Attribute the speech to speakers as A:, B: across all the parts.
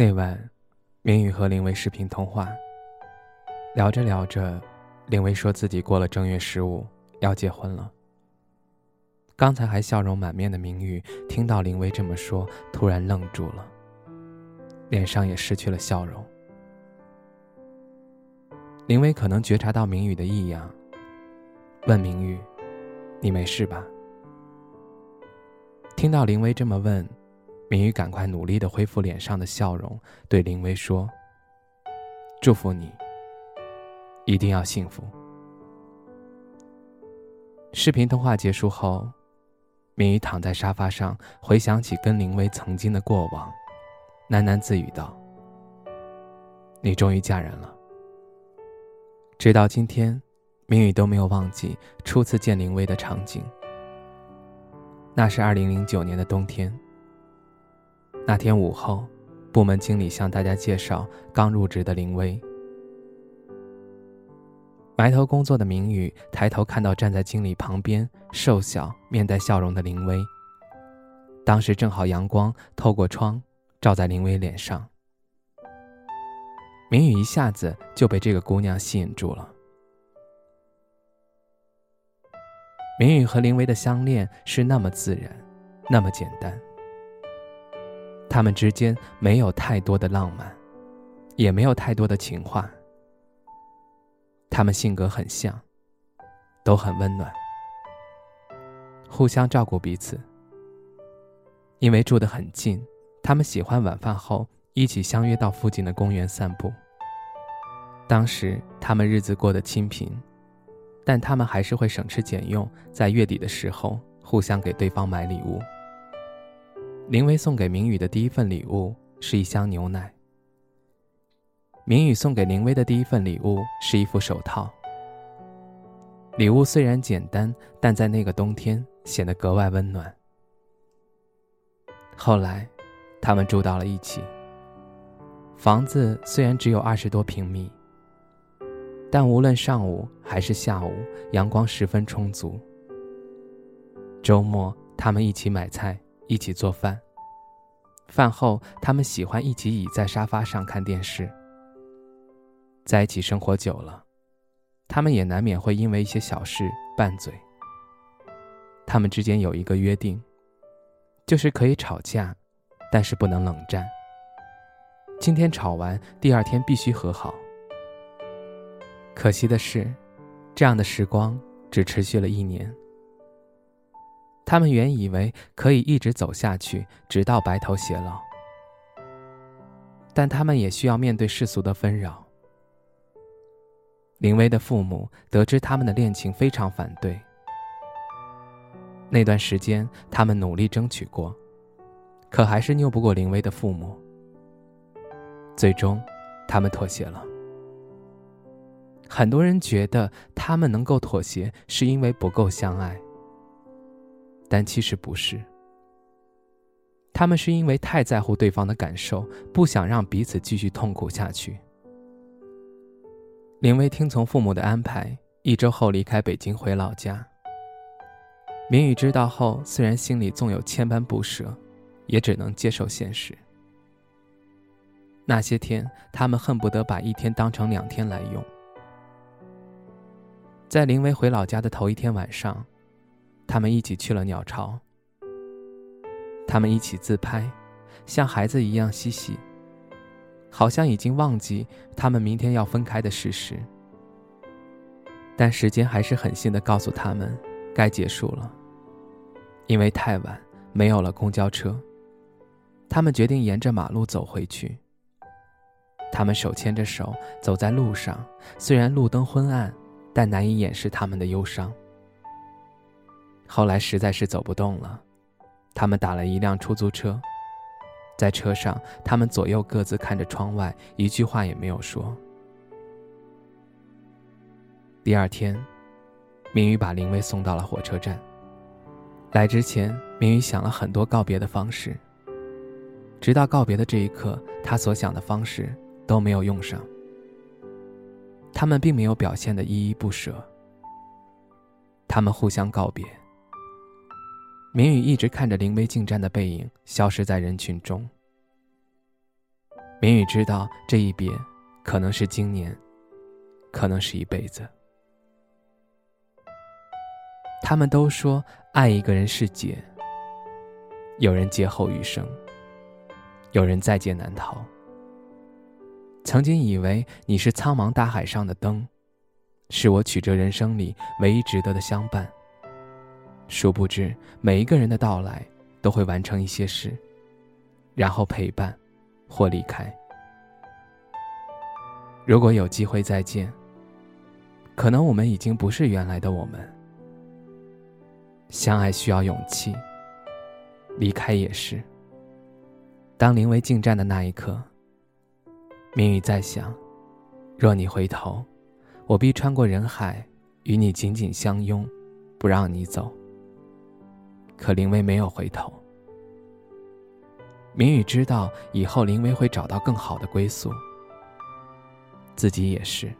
A: 那晚，明宇和林薇视频通话。聊着聊着，林薇说自己过了正月十五要结婚了。刚才还笑容满面的明宇听到林薇这么说，突然愣住了，脸上也失去了笑容。林薇可能觉察到明宇的异样，问明宇：“你没事吧？”听到林薇这么问。明宇赶快努力的恢复脸上的笑容，对林薇说：“祝福你，一定要幸福。”视频通话结束后，明宇躺在沙发上，回想起跟林薇曾经的过往，喃喃自语道：“你终于嫁人了。”直到今天，明宇都没有忘记初次见林薇的场景。那是二零零九年的冬天。那天午后，部门经理向大家介绍刚入职的林薇。埋头工作的明宇抬头看到站在经理旁边、瘦小、面带笑容的林薇。当时正好阳光透过窗照在林薇脸上，明宇一下子就被这个姑娘吸引住了。明宇和林薇的相恋是那么自然，那么简单。他们之间没有太多的浪漫，也没有太多的情话。他们性格很像，都很温暖，互相照顾彼此。因为住得很近，他们喜欢晚饭后一起相约到附近的公园散步。当时他们日子过得清贫，但他们还是会省吃俭用，在月底的时候互相给对方买礼物。林薇送给明宇的第一份礼物是一箱牛奶。明宇送给林薇的第一份礼物是一副手套。礼物虽然简单，但在那个冬天显得格外温暖。后来，他们住到了一起。房子虽然只有二十多平米，但无论上午还是下午，阳光十分充足。周末，他们一起买菜。一起做饭。饭后，他们喜欢一起倚在沙发上看电视。在一起生活久了，他们也难免会因为一些小事拌嘴。他们之间有一个约定，就是可以吵架，但是不能冷战。今天吵完，第二天必须和好。可惜的是，这样的时光只持续了一年。他们原以为可以一直走下去，直到白头偕老，但他们也需要面对世俗的纷扰。林薇的父母得知他们的恋情，非常反对。那段时间，他们努力争取过，可还是拗不过林薇的父母。最终，他们妥协了。很多人觉得，他们能够妥协，是因为不够相爱。但其实不是，他们是因为太在乎对方的感受，不想让彼此继续痛苦下去。林薇听从父母的安排，一周后离开北京回老家。明宇知道后，虽然心里纵有千般不舍，也只能接受现实。那些天，他们恨不得把一天当成两天来用。在林薇回老家的头一天晚上。他们一起去了鸟巢，他们一起自拍，像孩子一样嬉戏，好像已经忘记他们明天要分开的事实。但时间还是狠心的告诉他们，该结束了。因为太晚，没有了公交车，他们决定沿着马路走回去。他们手牵着手走在路上，虽然路灯昏暗，但难以掩饰他们的忧伤。后来实在是走不动了，他们打了一辆出租车。在车上，他们左右各自看着窗外，一句话也没有说。第二天，明宇把林薇送到了火车站。来之前，明宇想了很多告别的方式。直到告别的这一刻，他所想的方式都没有用上。他们并没有表现的依依不舍。他们互相告别。明宇一直看着林薇进站的背影消失在人群中。明宇知道这一别，可能是今年，可能是一辈子。他们都说爱一个人是劫，有人劫后余生，有人在劫难逃。曾经以为你是苍茫大海上的灯，是我曲折人生里唯一值得的相伴。殊不知，每一个人的到来都会完成一些事，然后陪伴，或离开。如果有机会再见，可能我们已经不是原来的我们。相爱需要勇气，离开也是。当临危进站的那一刻，明宇在想：若你回头，我必穿过人海，与你紧紧相拥，不让你走。可林薇没有回头。明宇知道以后林薇会找到更好的归宿，自己也是。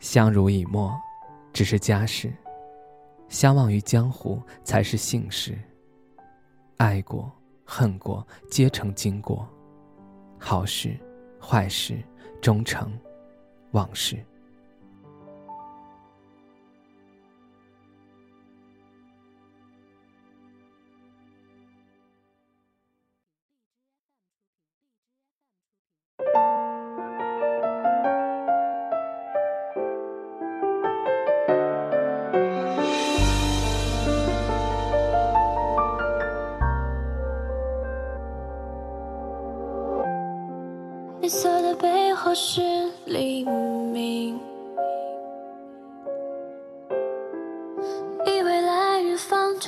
A: 相濡以沫，只是家事；相忘于江湖，才是幸事。爱过、恨过，皆成经过；好事、坏事，终成往事。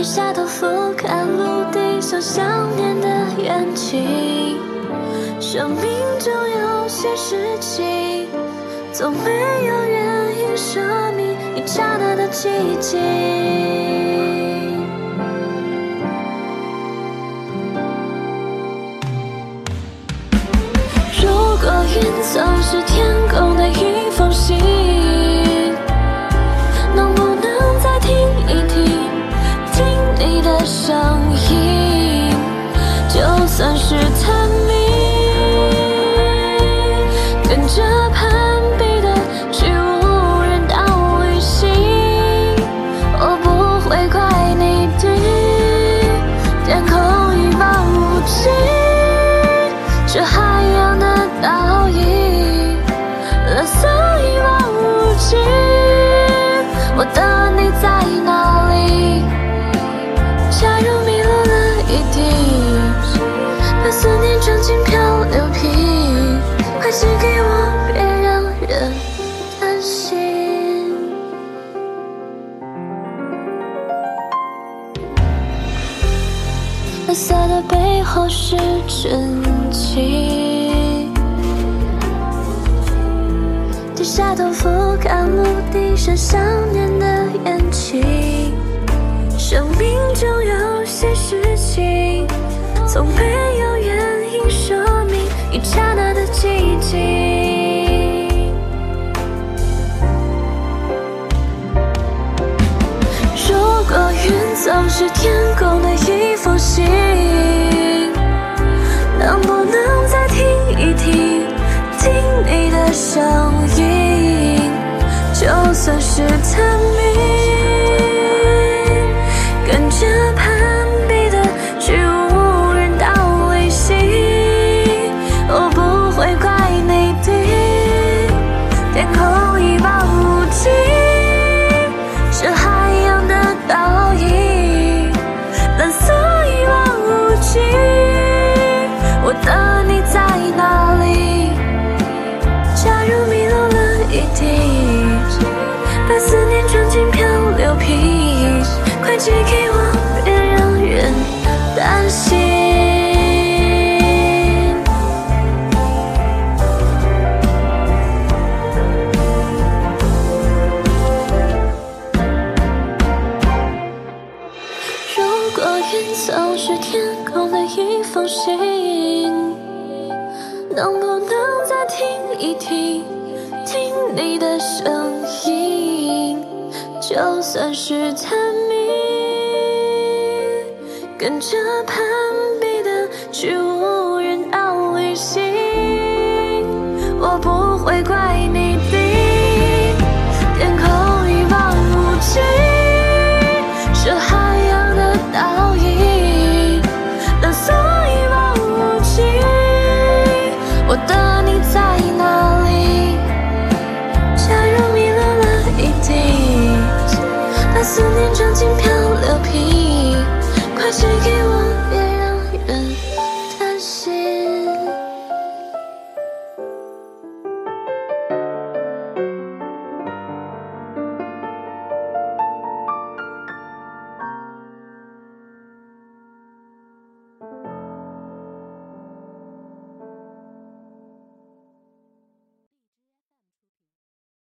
B: 低下头俯瞰陆地，像想念的远景。生命中有些事情，总没有原因说明一刹那的寂静。如果云总是天空的一封信，情。低下头俯瞰陆地上想念的眼睛，生命中有些事情，从没有原因说明一刹那的寂静。如果云总是天空能不能再听一听，听你的声音，就算是探秘，跟着攀比的去。人叹息。